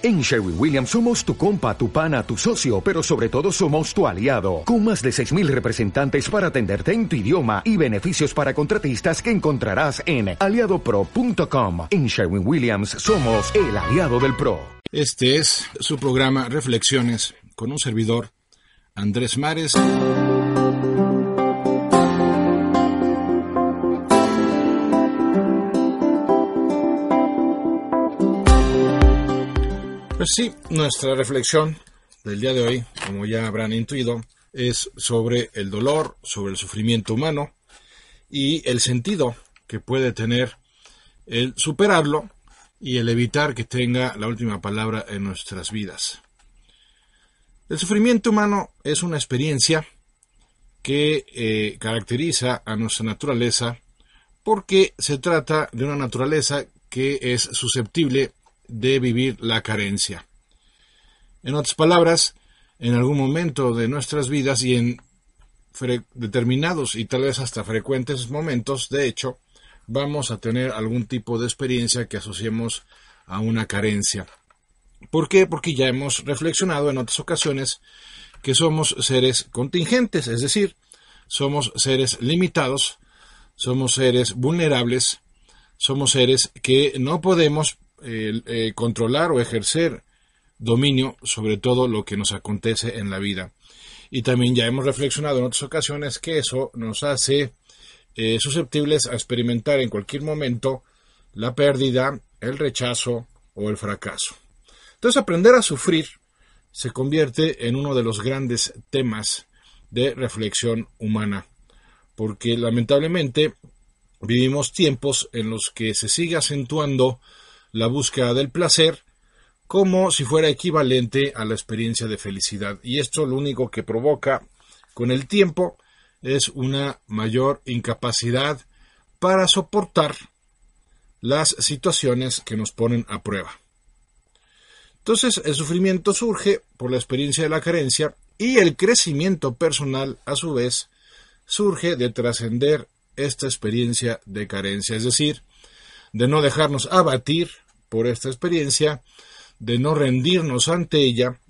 En Sherwin Williams somos tu compa, tu pana, tu socio, pero sobre todo somos tu aliado, con más de 6.000 representantes para atenderte en tu idioma y beneficios para contratistas que encontrarás en aliadopro.com. En Sherwin Williams somos el aliado del PRO. Este es su programa Reflexiones con un servidor, Andrés Mares. Pues sí, nuestra reflexión del día de hoy, como ya habrán intuido, es sobre el dolor, sobre el sufrimiento humano y el sentido que puede tener el superarlo y el evitar que tenga la última palabra en nuestras vidas. El sufrimiento humano es una experiencia que eh, caracteriza a nuestra naturaleza porque se trata de una naturaleza que es susceptible de vivir la carencia. En otras palabras, en algún momento de nuestras vidas y en determinados y tal vez hasta frecuentes momentos, de hecho, vamos a tener algún tipo de experiencia que asociemos a una carencia. ¿Por qué? Porque ya hemos reflexionado en otras ocasiones que somos seres contingentes, es decir, somos seres limitados, somos seres vulnerables, somos seres que no podemos eh, controlar o ejercer dominio sobre todo lo que nos acontece en la vida. Y también ya hemos reflexionado en otras ocasiones que eso nos hace eh, susceptibles a experimentar en cualquier momento la pérdida, el rechazo o el fracaso. Entonces aprender a sufrir se convierte en uno de los grandes temas de reflexión humana, porque lamentablemente vivimos tiempos en los que se sigue acentuando la búsqueda del placer como si fuera equivalente a la experiencia de felicidad. Y esto lo único que provoca con el tiempo es una mayor incapacidad para soportar las situaciones que nos ponen a prueba. Entonces el sufrimiento surge por la experiencia de la carencia y el crecimiento personal a su vez surge de trascender esta experiencia de carencia, es decir, de no dejarnos abatir por esta experiencia, de no rendirnos ante ella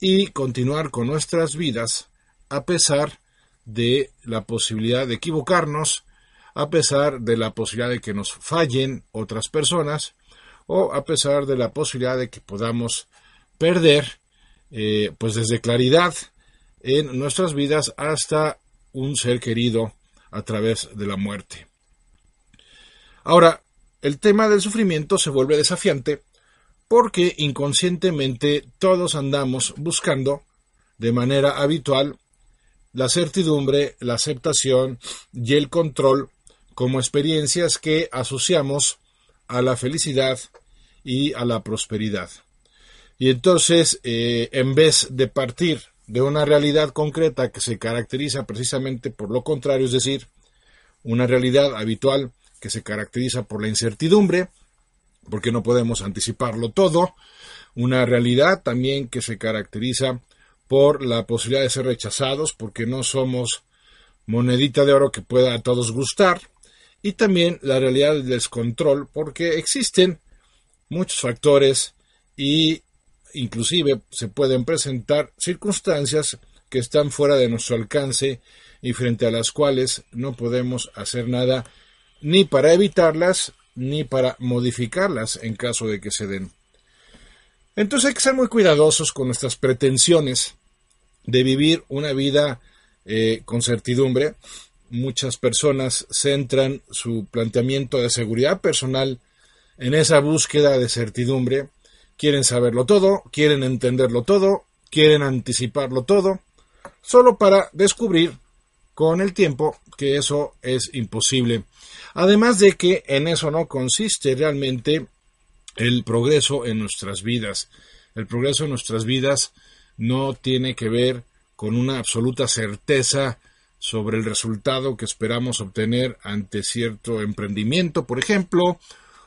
y continuar con nuestras vidas a pesar de la posibilidad de equivocarnos, a pesar de la posibilidad de que nos fallen otras personas o a pesar de la posibilidad de que podamos perder eh, pues desde claridad en nuestras vidas hasta un ser querido a través de la muerte. Ahora, el tema del sufrimiento se vuelve desafiante porque inconscientemente todos andamos buscando de manera habitual la certidumbre, la aceptación y el control como experiencias que asociamos a la felicidad y a la prosperidad. Y entonces, eh, en vez de partir de una realidad concreta que se caracteriza precisamente por lo contrario, es decir, una realidad habitual que se caracteriza por la incertidumbre, porque no podemos anticiparlo todo, una realidad también que se caracteriza por la posibilidad de ser rechazados, porque no somos monedita de oro que pueda a todos gustar, y también la realidad del descontrol, porque existen muchos factores y inclusive se pueden presentar circunstancias que están fuera de nuestro alcance y frente a las cuales no podemos hacer nada ni para evitarlas ni para modificarlas en caso de que se den. Entonces hay que ser muy cuidadosos con nuestras pretensiones de vivir una vida eh, con certidumbre. Muchas personas centran su planteamiento de seguridad personal en esa búsqueda de certidumbre. Quieren saberlo todo, quieren entenderlo todo, quieren anticiparlo todo, solo para descubrir con el tiempo que eso es imposible. Además de que en eso no consiste realmente el progreso en nuestras vidas. El progreso en nuestras vidas no tiene que ver con una absoluta certeza sobre el resultado que esperamos obtener ante cierto emprendimiento, por ejemplo,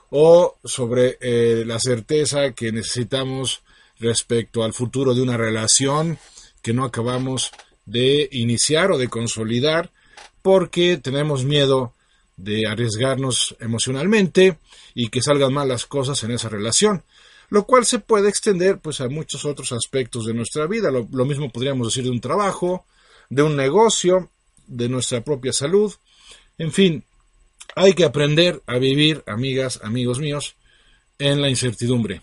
o sobre eh, la certeza que necesitamos respecto al futuro de una relación que no acabamos de iniciar o de consolidar porque tenemos miedo de arriesgarnos emocionalmente y que salgan mal las cosas en esa relación. lo cual se puede extender pues a muchos otros aspectos de nuestra vida. Lo, lo mismo podríamos decir de un trabajo, de un negocio, de nuestra propia salud. En fin, hay que aprender a vivir, amigas, amigos míos, en la incertidumbre.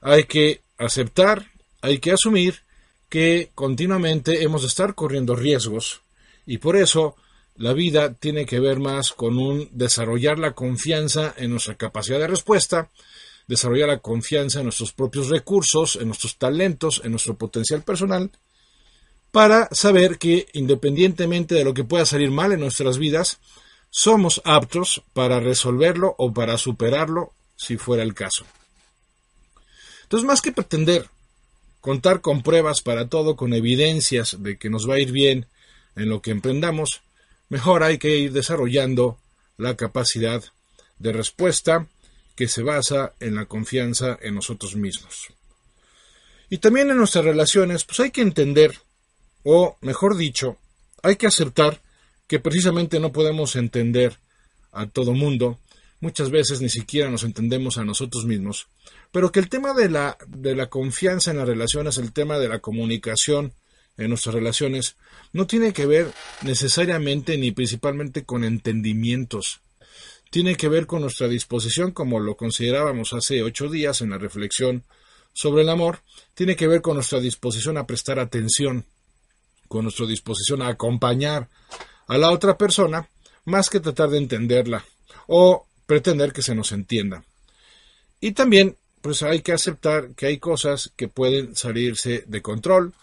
Hay que aceptar, hay que asumir que continuamente hemos de estar corriendo riesgos y por eso la vida tiene que ver más con un desarrollar la confianza en nuestra capacidad de respuesta, desarrollar la confianza en nuestros propios recursos, en nuestros talentos, en nuestro potencial personal, para saber que independientemente de lo que pueda salir mal en nuestras vidas, somos aptos para resolverlo o para superarlo si fuera el caso. Entonces, más que pretender contar con pruebas para todo, con evidencias de que nos va a ir bien en lo que emprendamos, mejor hay que ir desarrollando la capacidad de respuesta que se basa en la confianza en nosotros mismos. Y también en nuestras relaciones, pues hay que entender, o mejor dicho, hay que aceptar que precisamente no podemos entender a todo mundo, muchas veces ni siquiera nos entendemos a nosotros mismos, pero que el tema de la, de la confianza en las relaciones, el tema de la comunicación en nuestras relaciones, no tiene que ver necesariamente ni principalmente con entendimientos. Tiene que ver con nuestra disposición, como lo considerábamos hace ocho días en la reflexión sobre el amor, tiene que ver con nuestra disposición a prestar atención, con nuestra disposición a acompañar a la otra persona, más que tratar de entenderla o pretender que se nos entienda. Y también pues hay que aceptar que hay cosas que pueden salirse de control,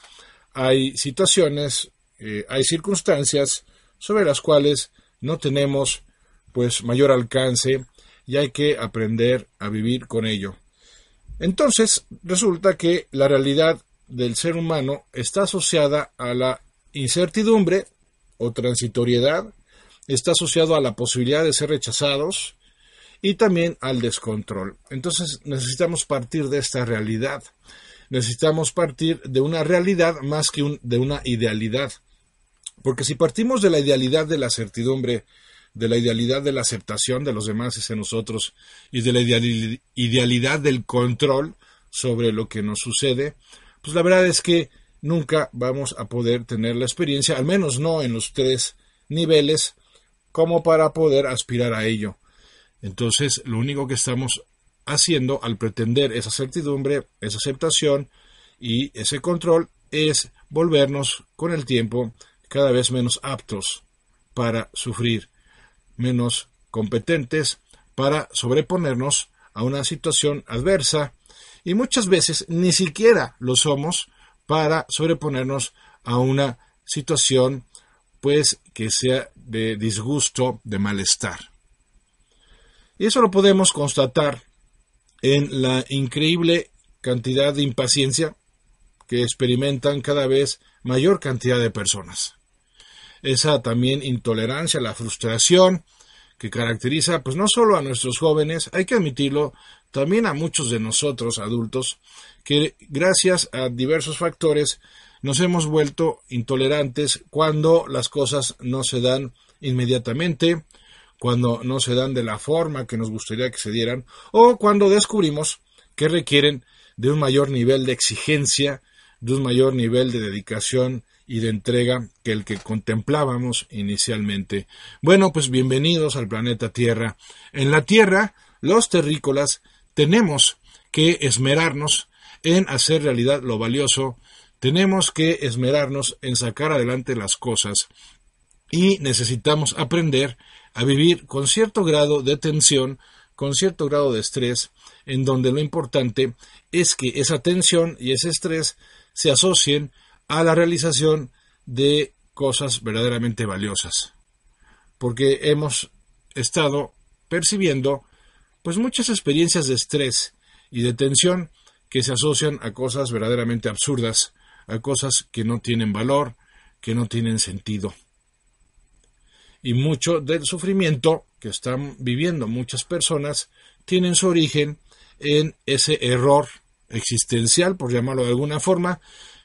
hay situaciones, eh, hay circunstancias sobre las cuales no tenemos pues mayor alcance y hay que aprender a vivir con ello. Entonces, resulta que la realidad del ser humano está asociada a la incertidumbre o transitoriedad, está asociado a la posibilidad de ser rechazados, y también al descontrol. Entonces necesitamos partir de esta realidad. Necesitamos partir de una realidad más que de una idealidad. Porque si partimos de la idealidad de la certidumbre, de la idealidad de la aceptación de los demás en nosotros y de la idealidad del control sobre lo que nos sucede, pues la verdad es que nunca vamos a poder tener la experiencia, al menos no en los tres niveles, como para poder aspirar a ello. Entonces, lo único que estamos haciendo al pretender esa certidumbre, esa aceptación y ese control es volvernos con el tiempo cada vez menos aptos para sufrir, menos competentes para sobreponernos a una situación adversa y muchas veces ni siquiera lo somos para sobreponernos a una situación pues que sea de disgusto, de malestar. Y eso lo podemos constatar en la increíble cantidad de impaciencia que experimentan cada vez mayor cantidad de personas. Esa también intolerancia, la frustración que caracteriza pues no solo a nuestros jóvenes, hay que admitirlo, también a muchos de nosotros adultos que gracias a diversos factores nos hemos vuelto intolerantes cuando las cosas no se dan inmediatamente, cuando no se dan de la forma que nos gustaría que se dieran o cuando descubrimos que requieren de un mayor nivel de exigencia, de un mayor nivel de dedicación y de entrega que el que contemplábamos inicialmente. Bueno, pues bienvenidos al planeta Tierra. En la Tierra, los terrícolas tenemos que esmerarnos en hacer realidad lo valioso, tenemos que esmerarnos en sacar adelante las cosas y necesitamos aprender a vivir con cierto grado de tensión, con cierto grado de estrés, en donde lo importante es que esa tensión y ese estrés se asocien a la realización de cosas verdaderamente valiosas. Porque hemos estado percibiendo pues muchas experiencias de estrés y de tensión que se asocian a cosas verdaderamente absurdas, a cosas que no tienen valor, que no tienen sentido y mucho del sufrimiento que están viviendo muchas personas tienen su origen en ese error existencial, por llamarlo de alguna forma,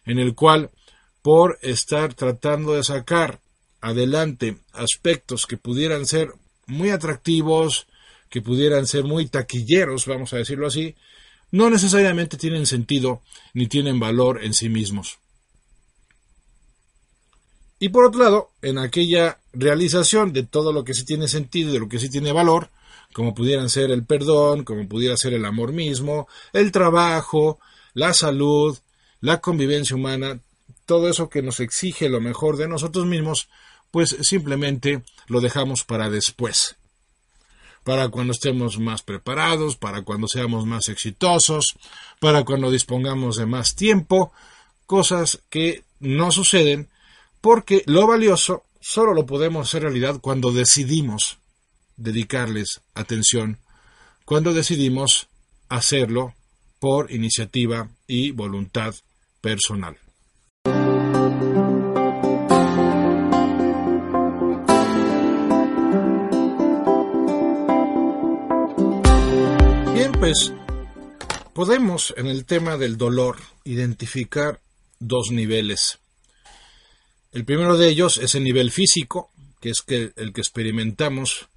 en el cual por estar tratando de sacar adelante aspectos que pudieran ser muy atractivos, que pudieran ser muy taquilleros, vamos a decirlo así, no necesariamente tienen sentido ni tienen valor en sí mismos. Y por otro lado, en aquella realización de todo lo que sí tiene sentido, de lo que sí tiene valor, como pudieran ser el perdón, como pudiera ser el amor mismo, el trabajo, la salud, la convivencia humana, todo eso que nos exige lo mejor de nosotros mismos, pues simplemente lo dejamos para después. Para cuando estemos más preparados, para cuando seamos más exitosos, para cuando dispongamos de más tiempo, cosas que no suceden porque lo valioso solo lo podemos hacer realidad cuando decidimos dedicarles atención, cuando decidimos hacerlo por iniciativa y voluntad personal. Bien, pues podemos en el tema del dolor identificar dos niveles. El primero de ellos es el nivel físico, que es el que experimentamos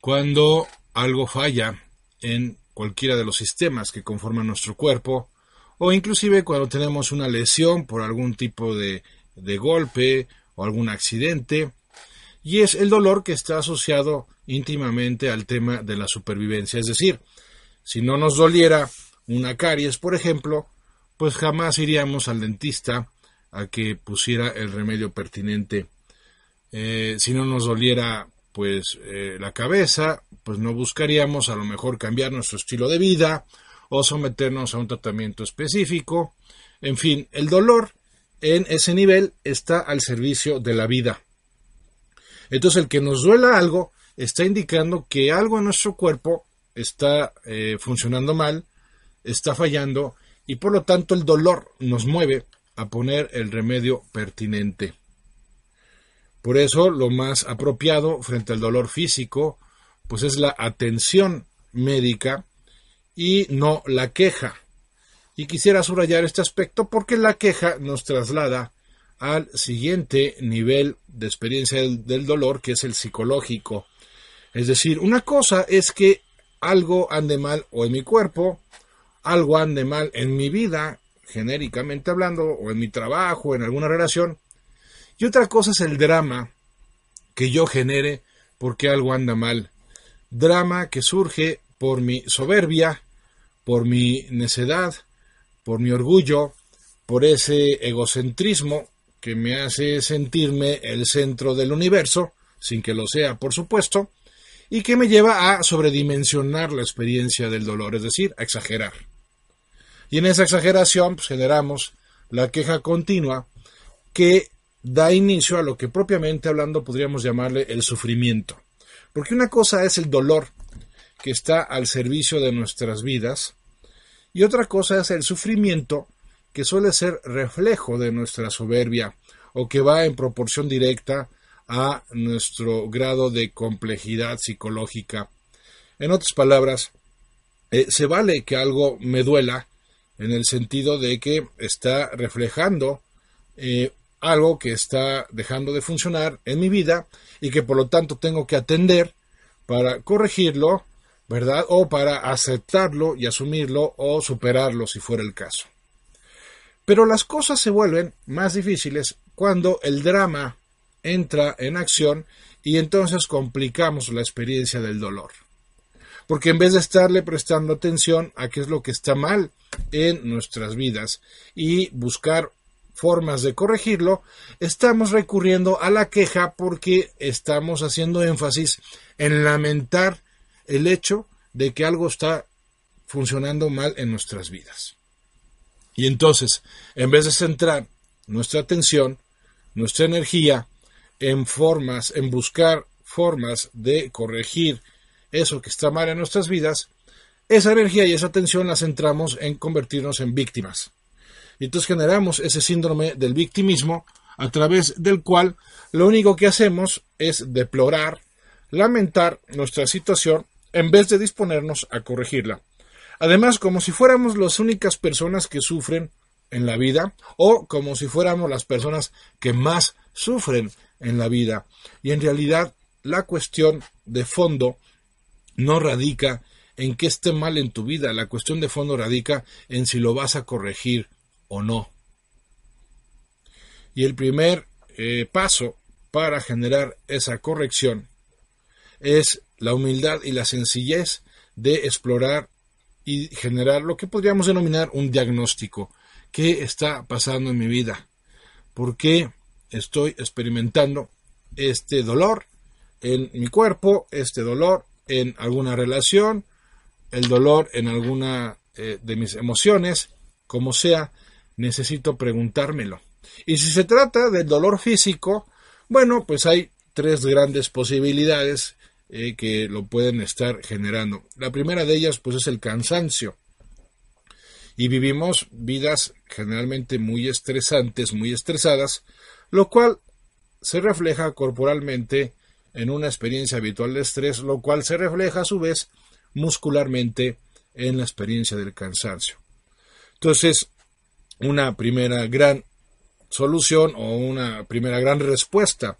cuando algo falla en cualquiera de los sistemas que conforman nuestro cuerpo, o inclusive cuando tenemos una lesión por algún tipo de, golpe o algún accidente, y es el dolor que está asociado íntimamente al tema de la supervivencia. Es decir, si no nos doliera una caries, por ejemplo, pues jamás iríamos al dentista a que pusiera el remedio pertinente. Eh, si no nos doliera pues eh, la cabeza, pues no buscaríamos a lo mejor cambiar nuestro estilo de vida o someternos a un tratamiento específico. En fin, el dolor en ese nivel está al servicio de la vida. Entonces el que nos duela algo está indicando que algo en nuestro cuerpo está eh, funcionando mal, está fallando y por lo tanto el dolor nos mueve a poner el remedio pertinente. Por eso lo más apropiado frente al dolor físico pues es la atención médica y no la queja. Y quisiera subrayar este aspecto porque la queja nos traslada al siguiente nivel de experiencia del, dolor, que es el psicológico. Es decir, una cosa es que algo ande mal o en mi cuerpo, algo ande mal en mi vida, genéricamente hablando, o en mi trabajo, en alguna relación. Y otra cosa es el drama que yo genere porque algo anda mal. Drama que surge por mi soberbia, por mi necedad, por mi orgullo, por ese egocentrismo que me hace sentirme el centro del universo, sin que lo sea, por supuesto, y que me lleva a sobredimensionar la experiencia del dolor, es decir, a exagerar. Y en esa exageración pues, generamos la queja continua que da inicio a lo que propiamente hablando podríamos llamarle el sufrimiento. Porque una cosa es el dolor que está al servicio de nuestras vidas y otra cosa es el sufrimiento que suele ser reflejo de nuestra soberbia o que va en proporción directa a nuestro grado de complejidad psicológica. En otras palabras, eh, se vale que algo me duela en el sentido de que está reflejando eh, algo que está dejando de funcionar en mi vida y que por lo tanto tengo que atender para corregirlo, ¿verdad? O para aceptarlo y asumirlo o superarlo si fuera el caso. Pero las cosas se vuelven más difíciles cuando el drama entra en acción y entonces complicamos la experiencia del dolor porque en vez de estarle prestando atención a qué es lo que está mal en nuestras vidas y buscar formas de corregirlo, estamos recurriendo a la queja porque estamos haciendo énfasis en lamentar el hecho de que algo está funcionando mal en nuestras vidas. Y entonces, en vez de centrar nuestra atención, nuestra energía en formas, en buscar formas de corregir eso que está mal en nuestras vidas, esa energía y esa atención la centramos en convertirnos en víctimas. Y entonces generamos ese síndrome del victimismo a través del cual lo único que hacemos es deplorar, lamentar nuestra situación en vez de disponernos a corregirla. Además, como si fuéramos las únicas personas que sufren en la vida o como si fuéramos las personas que más sufren en la vida. Y en realidad la cuestión de fondo no radica en qué esté mal en tu vida. La cuestión de fondo radica en si lo vas a corregir o no. Y el primer eh, paso para generar esa corrección es la humildad y la sencillez de explorar y generar lo que podríamos denominar un diagnóstico. ¿Qué está pasando en mi vida? ¿Por qué estoy experimentando este dolor en mi cuerpo, este dolor en alguna relación, el dolor en alguna eh, de mis emociones, como sea, necesito preguntármelo. Y si se trata del dolor físico, bueno, pues hay tres grandes posibilidades eh, que lo pueden estar generando. La primera de ellas, pues es el cansancio. Y vivimos vidas generalmente muy estresantes, muy estresadas, lo cual se refleja corporalmente en una experiencia habitual de estrés, lo cual se refleja a su vez muscularmente en la experiencia del cansancio. Entonces, una primera gran solución o una primera gran respuesta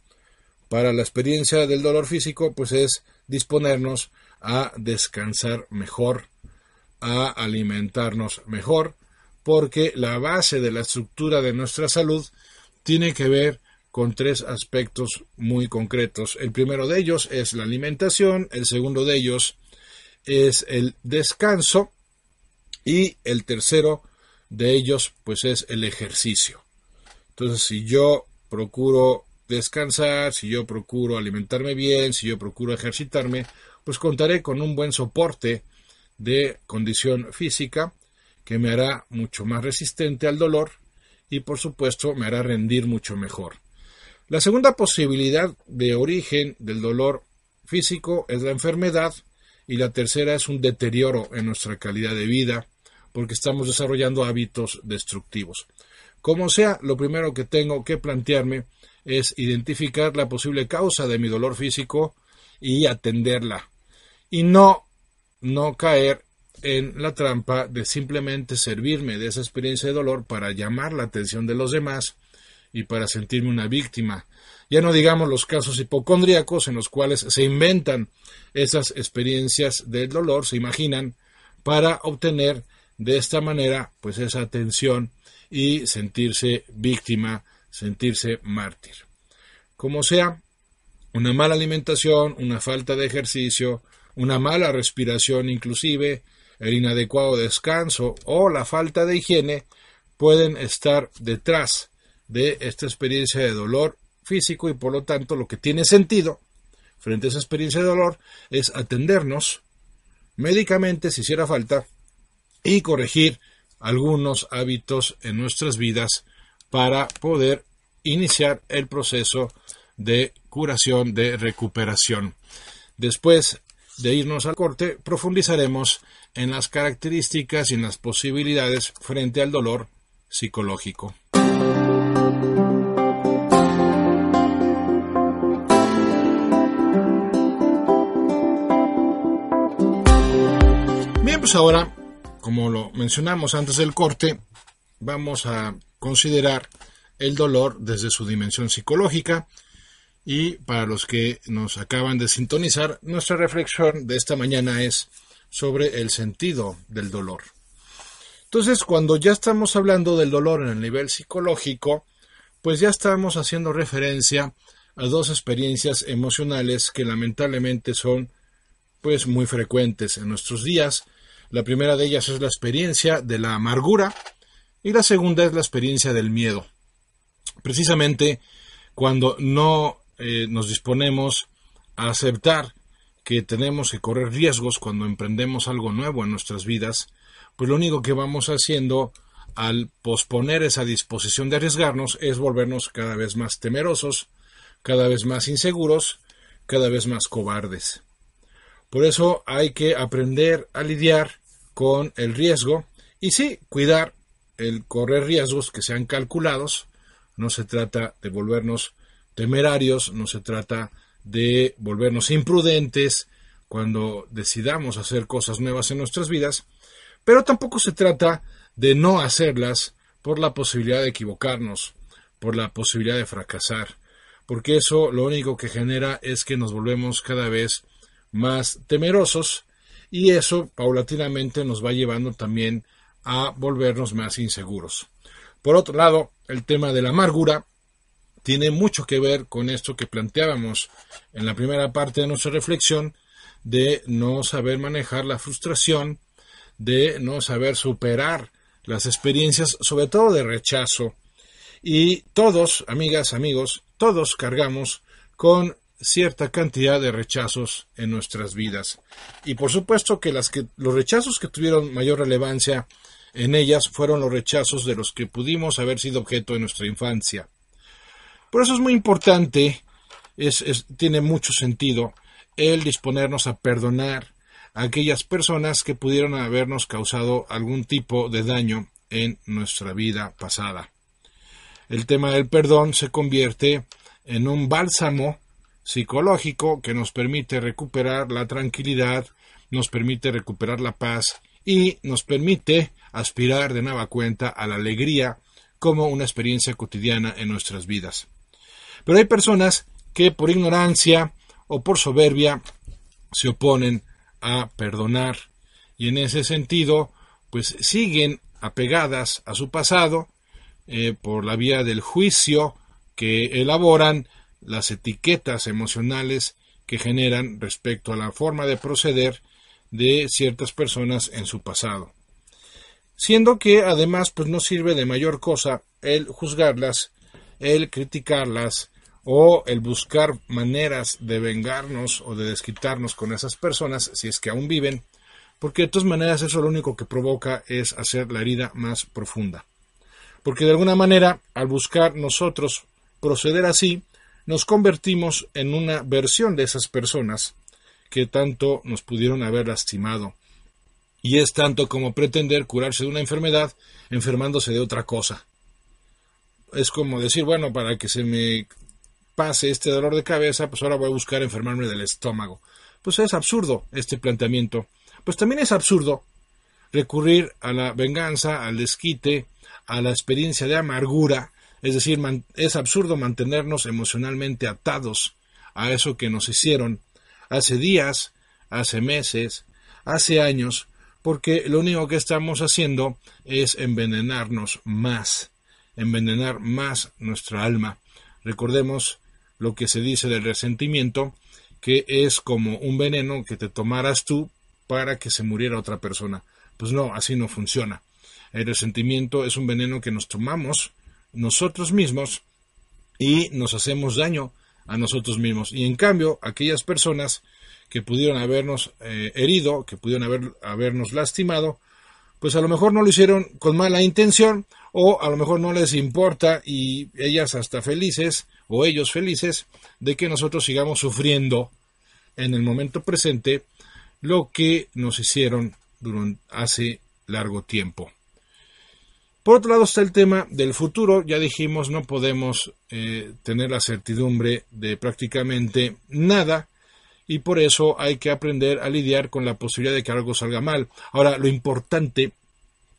para la experiencia del dolor físico, pues es disponernos a descansar mejor, a alimentarnos mejor, porque la base de la estructura de nuestra salud tiene que ver con tres aspectos muy concretos. El primero de ellos es la alimentación, el segundo de ellos es el descanso y el tercero de ellos pues es el ejercicio. Entonces, si yo procuro descansar, si yo procuro alimentarme bien, si yo procuro ejercitarme, pues contaré con un buen soporte de condición física que me hará mucho más resistente al dolor y por supuesto me hará rendir mucho mejor. La segunda posibilidad de origen del dolor físico es la enfermedad y la tercera es un deterioro en nuestra calidad de vida porque estamos desarrollando hábitos destructivos. Como sea, lo primero que tengo que plantearme es identificar la posible causa de mi dolor físico y atenderla. Y no, no caer en la trampa de simplemente servirme de esa experiencia de dolor para llamar la atención de los demás y para sentirme una víctima. Ya no digamos los casos hipocondríacos en los cuales se inventan esas experiencias del dolor, se imaginan, para obtener de esta manera pues esa atención y sentirse víctima, sentirse mártir. Como sea, una mala alimentación, una falta de ejercicio, una mala respiración inclusive, el inadecuado descanso o la falta de higiene pueden estar detrás de esta experiencia de dolor físico y por lo tanto lo que tiene sentido frente a esa experiencia de dolor es atendernos médicamente si hiciera falta y corregir algunos hábitos en nuestras vidas para poder iniciar el proceso de curación, de recuperación. Después de irnos al corte, profundizaremos en las características y en las posibilidades frente al dolor psicológico. Bien, pues ahora como lo mencionamos antes del corte, vamos a considerar el dolor desde su dimensión psicológica y para los que nos acaban de sintonizar, nuestra reflexión de esta mañana es sobre el sentido del dolor. Entonces, cuando ya estamos hablando del dolor en el nivel psicológico, pues ya estamos haciendo referencia a dos experiencias emocionales que lamentablemente son pues muy frecuentes en nuestros días la primera de ellas es la experiencia de la amargura y la segunda es la experiencia del miedo. Precisamente cuando no eh, nos disponemos a aceptar que tenemos que correr riesgos cuando emprendemos algo nuevo en nuestras vidas, pues lo único que vamos haciendo al posponer esa disposición de arriesgarnos es volvernos cada vez más temerosos, cada vez más inseguros, cada vez más cobardes. Por eso hay que aprender a lidiar con el riesgo y sí, cuidar el correr riesgos que sean calculados. No se trata de volvernos temerarios, no se trata de volvernos imprudentes cuando decidamos hacer cosas nuevas en nuestras vidas, pero tampoco se trata de no hacerlas por la posibilidad de equivocarnos, por la posibilidad de fracasar, porque eso lo único que genera es que nos volvemos cada vez más temerosos y eso paulatinamente nos va llevando también a volvernos más inseguros. Por otro lado, el tema de la amargura tiene mucho que ver con esto que planteábamos en la primera parte de nuestra reflexión de no saber manejar la frustración, de no saber superar las experiencias, sobre todo de rechazo. Y todos, amigas, amigos, todos cargamos con cierta cantidad de rechazos en nuestras vidas. Y por supuesto que, los rechazos que tuvieron mayor relevancia en ellas fueron los rechazos de los que pudimos haber sido objeto de nuestra infancia. Por eso es muy importante, es, tiene mucho sentido, el disponernos a perdonar a aquellas personas que pudieron habernos causado algún tipo de daño en nuestra vida pasada. El tema del perdón se convierte en un bálsamo psicológico que nos permite recuperar la tranquilidad, nos permite recuperar la paz y nos permite aspirar de nueva cuenta a la alegría como una experiencia cotidiana en nuestras vidas. Pero hay personas que por ignorancia o por soberbia se oponen a perdonar y en ese sentido pues siguen apegadas a su pasado eh, por la vía del juicio que elaboran las etiquetas emocionales que generan respecto a la forma de proceder de ciertas personas en su pasado. Siendo que además pues no sirve de mayor cosa el juzgarlas, el criticarlas o el buscar maneras de vengarnos o de desquitarnos con esas personas si es que aún viven, porque de todas maneras eso lo único que provoca es hacer la herida más profunda. Porque de alguna manera, al buscar nosotros proceder así, nos convertimos en una versión de esas personas que tanto nos pudieron haber lastimado. Y es tanto como pretender curarse de una enfermedad enfermándose de otra cosa. Es como decir, bueno, para que se me pase este dolor de cabeza, pues ahora voy a buscar enfermarme del estómago. Pues es absurdo este planteamiento. Pues también es absurdo recurrir a la venganza, al desquite, a la experiencia de amargura es decir, es absurdo mantenernos emocionalmente atados a eso que nos hicieron hace días, hace meses, hace años, porque lo único que estamos haciendo es envenenarnos más, envenenar más nuestra alma. Recordemos lo que se dice del resentimiento, que es como un veneno que te tomaras tú para que se muriera otra persona. Pues no, así no funciona. El resentimiento es un veneno que nos tomamos nosotros mismos y nos hacemos daño a nosotros mismos. Y en cambio, aquellas personas que pudieron habernos eh, herido, que pudieron haber, habernos lastimado, pues a lo mejor no lo hicieron con mala intención o a lo mejor no les importa y ellas hasta felices o ellos felices de que nosotros sigamos sufriendo en el momento presente lo que nos hicieron durante hace largo tiempo. Por otro lado está el tema del futuro. Ya dijimos, no podemos eh, tener la certidumbre de prácticamente nada y por eso hay que aprender a lidiar con la posibilidad de que algo salga mal. Ahora, lo importante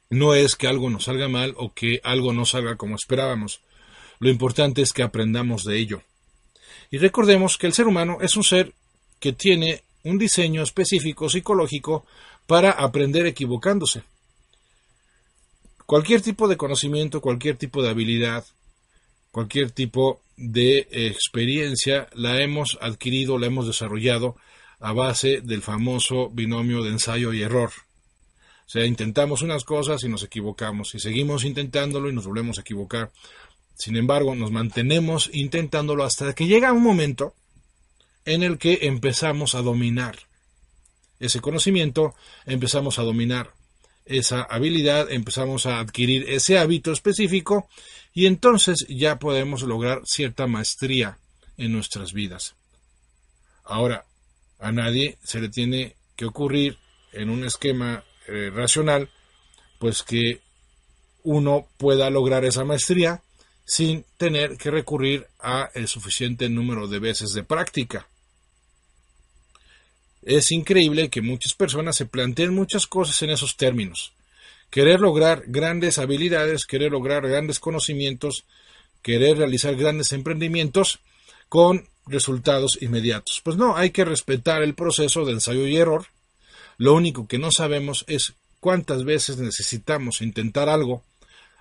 no es que algo nos salga mal o que algo no salga como esperábamos. Lo importante es que aprendamos de ello. Y recordemos que el ser humano es un ser que tiene un diseño específico psicológico para aprender equivocándose. Cualquier tipo de conocimiento, cualquier tipo de habilidad, cualquier tipo de experiencia la hemos adquirido, la hemos desarrollado a base del famoso binomio de ensayo y error. O sea, intentamos unas cosas y nos equivocamos, y seguimos intentándolo y nos volvemos a equivocar. Sin embargo, nos mantenemos intentándolo hasta que llega un momento en el que empezamos a dominar ese conocimiento, empezamos a dominar esa habilidad, empezamos a adquirir ese hábito específico y entonces ya podemos lograr cierta maestría en nuestras vidas. Ahora, a nadie se le tiene que ocurrir en un esquema eh, racional, pues que uno pueda lograr esa maestría sin tener que recurrir a el suficiente número de veces de práctica. Es increíble que muchas personas se planteen muchas cosas en esos términos. Querer lograr grandes habilidades, querer lograr grandes conocimientos, querer realizar grandes emprendimientos con resultados inmediatos. Pues no, hay que respetar el proceso de ensayo y error, Lo único que no sabemos es cuántas veces necesitamos intentar algo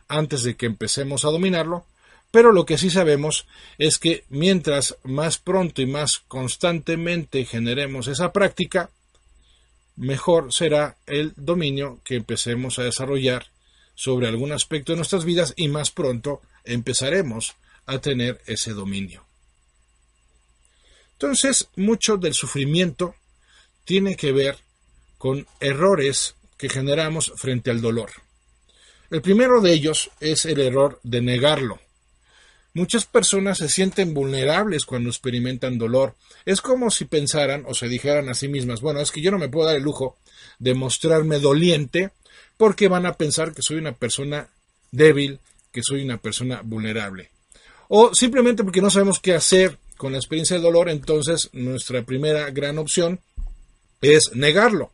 antes de que empecemos a dominarlo, pero lo que sí sabemos es que mientras más pronto y más constantemente generemos esa práctica, mejor será el dominio que empecemos a desarrollar sobre algún aspecto de nuestras vidas y más pronto empezaremos a tener ese dominio. Entonces, mucho del sufrimiento tiene que ver con errores que generamos frente al dolor. El primero de ellos es el error de negarlo. Muchas personas se sienten vulnerables cuando experimentan dolor. Es como si pensaran o se dijeran a sí mismas, bueno, es que yo no me puedo dar el lujo de mostrarme doliente porque van a pensar que soy una persona débil, que soy una persona vulnerable. O simplemente porque no sabemos qué hacer con la experiencia del dolor, entonces nuestra primera gran opción es negarlo.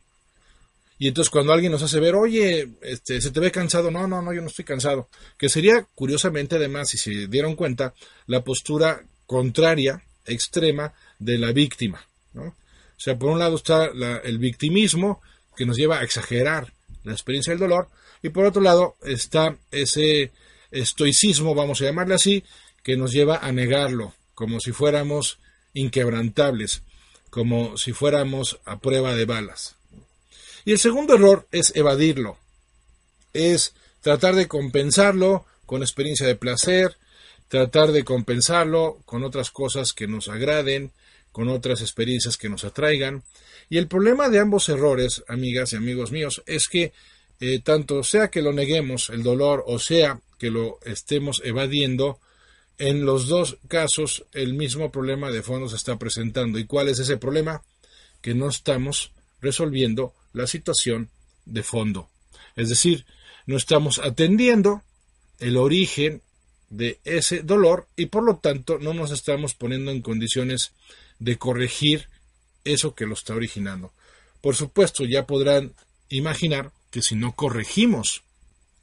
Y entonces cuando alguien nos hace ver, oye, este, se te ve cansado, no, no, no, yo no estoy cansado, que sería curiosamente además, si se dieron cuenta, la postura contraria, extrema de la víctima. ¿no? O sea, por un lado está el victimismo que nos lleva a exagerar la experiencia del dolor, y por otro lado está ese estoicismo, vamos a llamarle así, que nos lleva a negarlo, como si fuéramos inquebrantables, como si fuéramos a prueba de balas. Y el segundo error es evadirlo, es tratar de compensarlo con experiencia de placer, tratar de compensarlo con otras cosas que nos agraden, con otras experiencias que nos atraigan. Y el problema de ambos errores, amigas y amigos míos, es que eh, tanto sea que lo neguemos el dolor o sea que lo estemos evadiendo, en los dos casos el mismo problema de fondo se está presentando. ¿Y cuál es ese problema? Que no estamos resolviendo la situación de fondo. Es decir, no estamos atendiendo el origen de ese dolor y por lo tanto no nos estamos poniendo en condiciones de corregir eso que lo está originando. Por supuesto, ya podrán imaginar que si no corregimos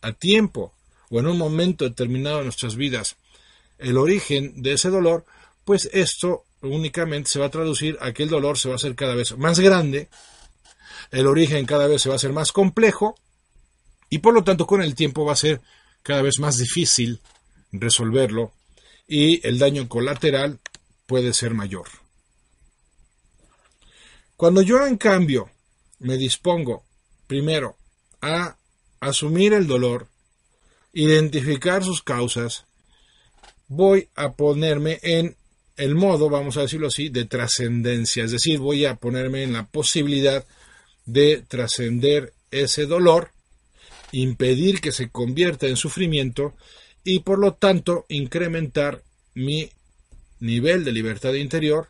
a tiempo o en un momento determinado de nuestras vidas el origen de ese dolor, pues esto únicamente se va a traducir a que el dolor se va a hacer cada vez más grande el origen cada vez se va a hacer más complejo y por lo tanto con el tiempo va a ser cada vez más difícil resolverlo y el daño colateral puede ser mayor. Cuando yo en cambio me dispongo primero a asumir el dolor, identificar sus causas, voy a ponerme en el modo, vamos a decirlo así, de trascendencia, es decir, voy a ponerme en la posibilidad de trascender ese dolor, impedir que se convierta en sufrimiento y por lo tanto incrementar mi nivel de libertad interior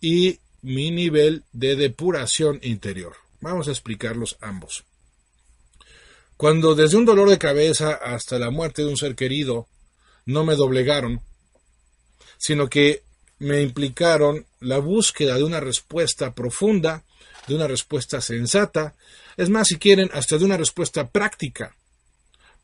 y mi nivel de depuración interior. Vamos a explicarlos ambos. Cuando desde un dolor de cabeza hasta la muerte de un ser querido no me doblegaron, sino que me implicaron la búsqueda de una respuesta profunda de una respuesta sensata, es más, si quieren, hasta de una respuesta práctica,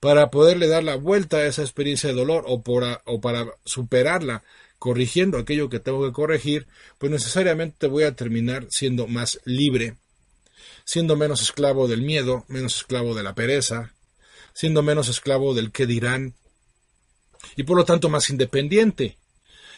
para poderle dar la vuelta a esa experiencia de dolor o, o para superarla corrigiendo aquello que tengo que corregir, pues necesariamente voy a terminar siendo más libre, siendo menos esclavo del miedo, menos esclavo de la pereza, siendo menos esclavo del qué dirán, y por lo tanto más independiente,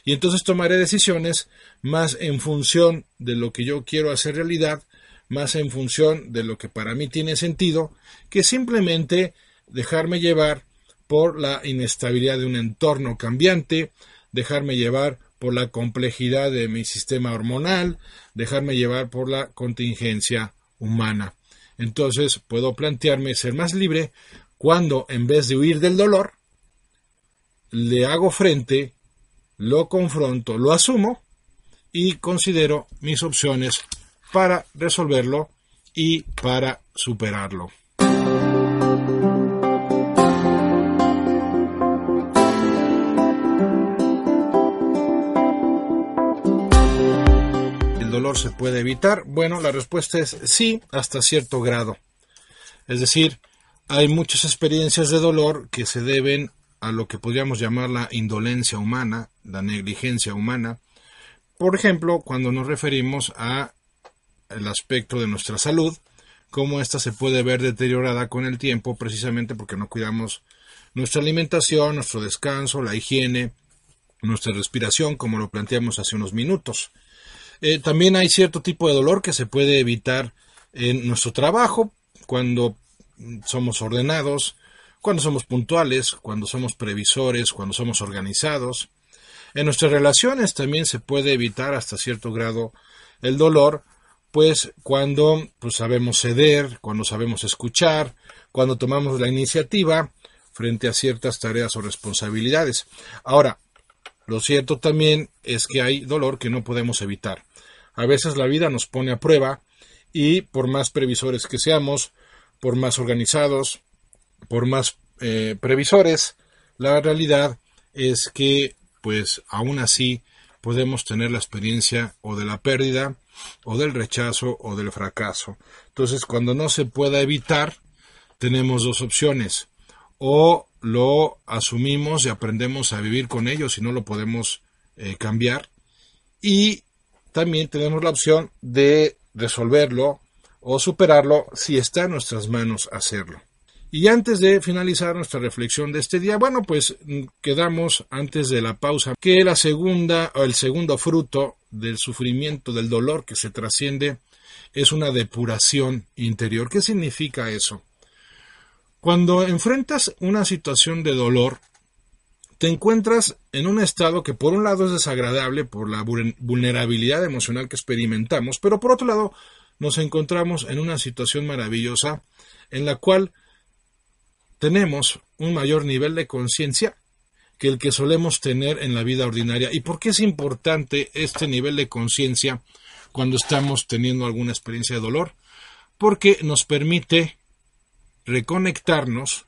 y entonces tomaré decisiones más en función de lo que yo quiero hacer realidad, más en función de lo que para mí tiene sentido, que simplemente dejarme llevar por la inestabilidad de un entorno cambiante, dejarme llevar por la complejidad de mi sistema hormonal, dejarme llevar por la contingencia humana. Entonces puedo plantearme ser más libre cuando en vez de huir del dolor, le hago frente lo confronto, lo asumo y considero mis opciones para resolverlo y para superarlo. ¿El dolor se puede evitar? Bueno, la respuesta es sí, hasta cierto grado. Es decir, hay muchas experiencias de dolor que se deben a lo que podríamos llamar la indolencia humana, la negligencia humana. Por ejemplo, cuando nos referimos a el aspecto de nuestra salud, cómo ésta se puede ver deteriorada con el tiempo precisamente porque no cuidamos nuestra alimentación, nuestro descanso, la higiene, nuestra respiración, como lo planteamos hace unos minutos. Eh, también hay cierto tipo de dolor que se puede evitar en nuestro trabajo, cuando somos ordenados, cuando somos puntuales, cuando somos previsores, cuando somos organizados. En nuestras relaciones también se puede evitar hasta cierto grado el dolor, pues cuando pues, sabemos ceder, cuando sabemos escuchar, cuando tomamos la iniciativa frente a ciertas tareas o responsabilidades. Ahora, lo cierto también es que hay dolor que no podemos evitar. A veces la vida nos pone a prueba y por más previsores que seamos, por más organizados, por más eh, previsores, la realidad es que pues aún así podemos tener la experiencia o de la pérdida o del rechazo o del fracaso. Entonces, cuando no se pueda evitar, tenemos dos opciones. O lo asumimos y aprendemos a vivir con ello si no lo podemos eh, cambiar. Y también tenemos la opción de resolverlo o superarlo si está en nuestras manos hacerlo. Y antes de finalizar nuestra reflexión de este día, bueno, pues mm, quedamos antes de la pausa que la segunda o el segundo fruto del sufrimiento, del dolor que se trasciende, es una depuración interior. ¿Qué significa eso? Cuando enfrentas una situación de dolor, te encuentras en un estado que por un lado es desagradable por la vulnerabilidad emocional que experimentamos, pero por otro lado nos encontramos en una situación maravillosa en la cual tenemos un mayor nivel de conciencia que el que solemos tener en la vida ordinaria. ¿Y por qué es importante este nivel de conciencia cuando estamos teniendo alguna experiencia de dolor? Porque nos permite reconectarnos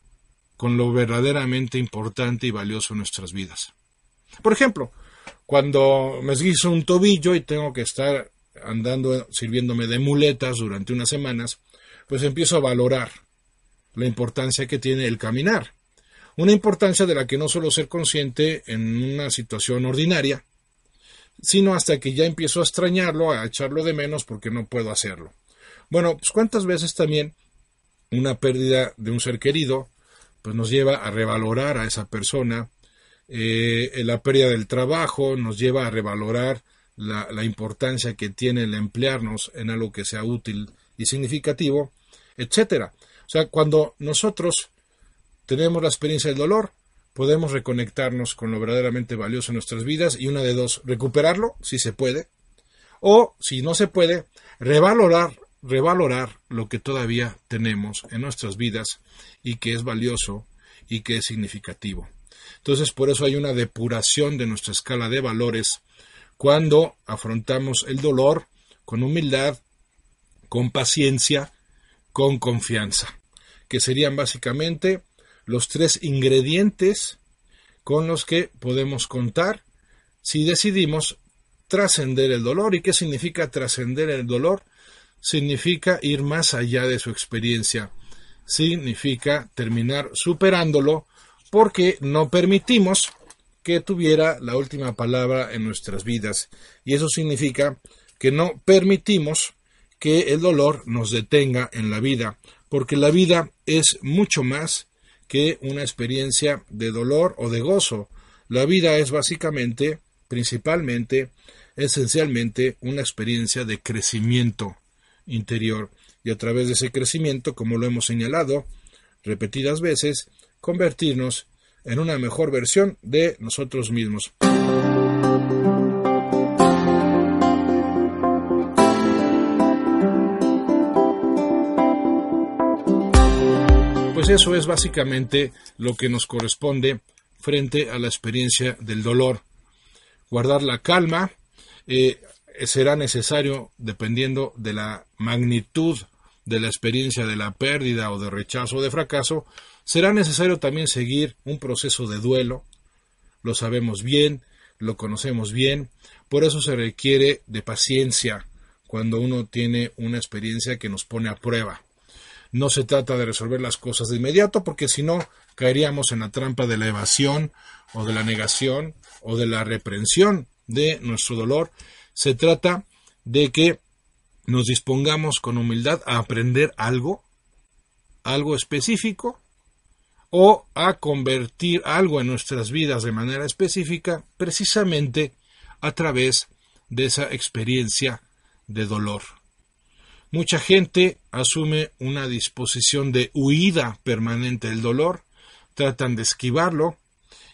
con lo verdaderamente importante y valioso en nuestras vidas. Por ejemplo, cuando me esguizo un tobillo y tengo que estar andando sirviéndome de muletas durante unas semanas, pues empiezo a valorar la importancia que tiene el caminar. Una importancia de la que no suelo ser consciente en una situación ordinaria, sino hasta que ya empiezo a extrañarlo, a echarlo de menos porque no puedo hacerlo. Bueno, pues cuántas veces también una pérdida de un ser querido pues nos lleva a revalorar a esa persona, eh, la pérdida del trabajo nos lleva a revalorar la, la, importancia que tiene el emplearnos en algo que sea útil y significativo, etcétera. O sea, cuando nosotros tenemos la experiencia del dolor, podemos reconectarnos con lo verdaderamente valioso en nuestras vidas y una de dos, recuperarlo, si se puede, o si no se puede, revalorar revalorar lo que todavía tenemos en nuestras vidas y que es valioso y que es significativo. Entonces, por eso hay una depuración de nuestra escala de valores cuando afrontamos el dolor con humildad, con paciencia, con confianza, que serían básicamente los tres ingredientes con los que podemos contar si decidimos trascender el dolor. ¿Y qué significa trascender el dolor? significa ir más allá de su experiencia, significa terminar superándolo porque no permitimos que tuviera la última palabra en nuestras vidas. Y eso significa que no permitimos que el dolor nos detenga en la vida, porque la vida es mucho más que una experiencia de dolor o de gozo. La vida es básicamente, principalmente, esencialmente, una experiencia de crecimiento interior y a través de ese crecimiento, como lo hemos señalado repetidas veces, convertirnos en una mejor versión de nosotros mismos. Pues eso es básicamente lo que nos corresponde frente a la experiencia del dolor. Guardar la calma, eh, será necesario, dependiendo de la magnitud de la experiencia de la pérdida o de rechazo o de fracaso, será necesario también seguir un proceso de duelo. Lo sabemos bien, lo conocemos bien, por eso se requiere de paciencia cuando uno tiene una experiencia que nos pone a prueba. No se trata de resolver las cosas de inmediato porque si no caeríamos en la trampa de la evasión o de la negación o de la reprensión de nuestro dolor se trata de que nos dispongamos con humildad a aprender algo, algo específico, o a convertir algo en nuestras vidas de manera específica, precisamente a través de esa experiencia de dolor. Mucha gente asume una disposición de huida permanente del dolor, tratan de esquivarlo,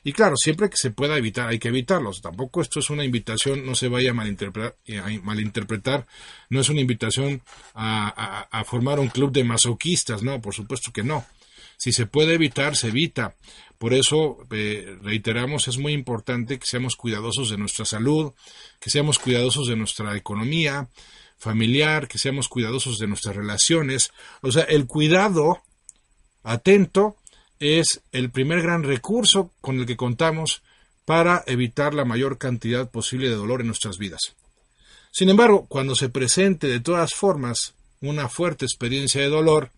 y claro, siempre que se pueda evitar, hay que evitarlos. Tampoco esto es una invitación, no se vaya a malinterpretar, a malinterpretar no es una invitación a, a, formar un club de masoquistas, no, por supuesto que no. Si se puede evitar, se evita. Por eso, eh, reiteramos, es muy importante que seamos cuidadosos de nuestra salud, que seamos cuidadosos de nuestra economía familiar, que seamos cuidadosos de nuestras relaciones. O sea, el cuidado atento es el primer gran recurso con el que contamos para evitar la mayor cantidad posible de dolor en nuestras vidas. Sin embargo, cuando se presente de todas formas una fuerte experiencia de dolor,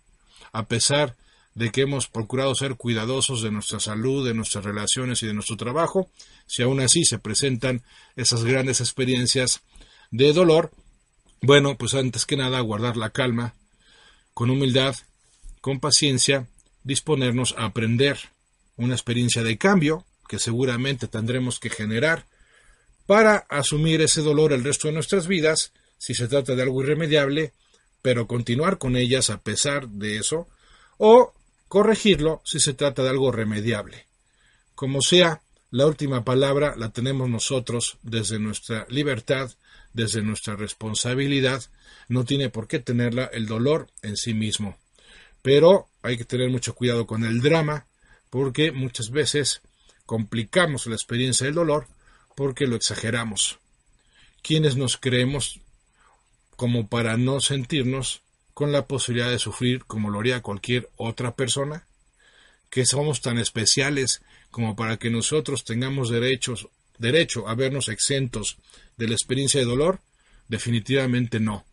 a pesar de que hemos procurado ser cuidadosos de nuestra salud, de nuestras relaciones y de nuestro trabajo, si aún así se presentan esas grandes experiencias de dolor, bueno, pues antes que nada guardar la calma, con humildad, con paciencia, disponernos a aprender una experiencia de cambio que seguramente tendremos que generar para asumir ese dolor el resto de nuestras vidas, si se trata de algo irremediable, pero continuar con ellas a pesar de eso, o corregirlo si se trata de algo remediable. Como sea, la última palabra la tenemos nosotros desde nuestra libertad, desde nuestra responsabilidad, no tiene por qué tenerla el dolor en sí mismo. Pero hay que tener mucho cuidado con el drama, porque muchas veces complicamos la experiencia del dolor porque lo exageramos. Quienes nos creemos como para no sentirnos con la posibilidad de sufrir como lo haría cualquier otra persona? ¿Que somos tan especiales como para que nosotros tengamos derechos, derecho a vernos exentos de la experiencia de dolor? Definitivamente no.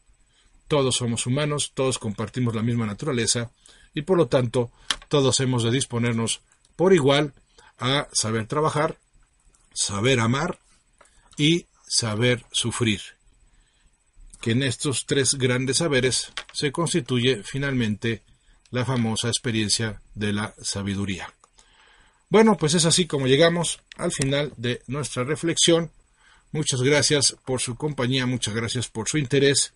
Todos somos humanos, todos compartimos la misma naturaleza y por lo tanto todos hemos de disponernos por igual a saber trabajar, saber amar y saber sufrir que en estos tres grandes saberes se constituye finalmente la famosa experiencia de la sabiduría. Bueno, pues es así como llegamos al final de nuestra reflexión. Muchas gracias por su compañía, muchas gracias por su interés.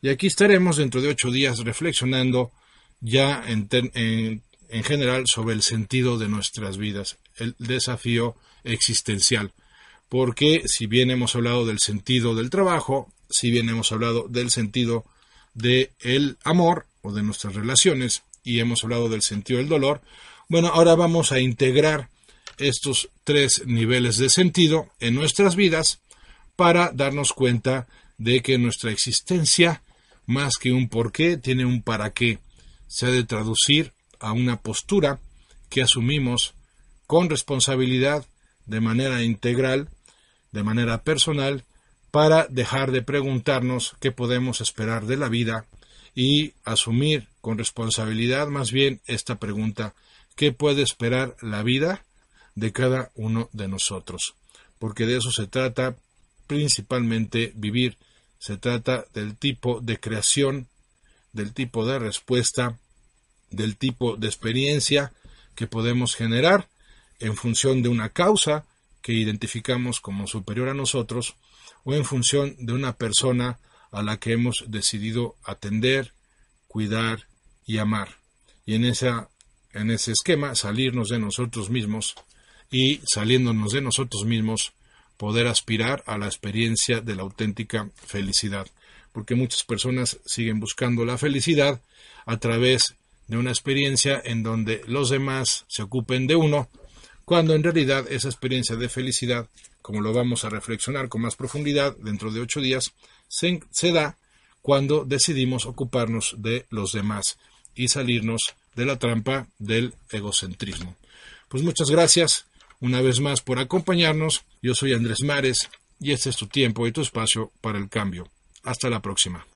Y aquí estaremos dentro de ocho días reflexionando ya en, en, en general sobre el sentido de nuestras vidas, el desafío existencial. Porque si bien hemos hablado del sentido del trabajo, si bien hemos hablado del sentido del el amor o de nuestras relaciones y hemos hablado del sentido del dolor, bueno, ahora vamos a integrar estos tres niveles de sentido en nuestras vidas para darnos cuenta de que nuestra existencia, más que un porqué, tiene un para qué. Se ha de traducir a una postura que asumimos con responsabilidad, de manera integral, de manera personal para dejar de preguntarnos qué podemos esperar de la vida y asumir con responsabilidad más bien esta pregunta, ¿qué puede esperar la vida de cada uno de nosotros? Porque de eso se trata principalmente vivir, se trata del tipo de creación, del tipo de respuesta, del tipo de experiencia que podemos generar en función de una causa que identificamos como superior a nosotros o en función de una persona a la que hemos decidido atender, cuidar y amar. Y en, esa, en ese esquema salirnos de nosotros mismos y saliéndonos de nosotros mismos poder aspirar a la experiencia de la auténtica felicidad. Porque muchas personas siguen buscando la felicidad a través de una experiencia en donde los demás se ocupen de uno, cuando en realidad esa experiencia de felicidad como lo vamos a reflexionar con más profundidad dentro de ocho días, se, da cuando decidimos ocuparnos de los demás y salirnos de la trampa del egocentrismo. Pues muchas gracias una vez más por acompañarnos. Yo soy Andrés Mares y este es tu tiempo y tu espacio para el cambio. Hasta la próxima.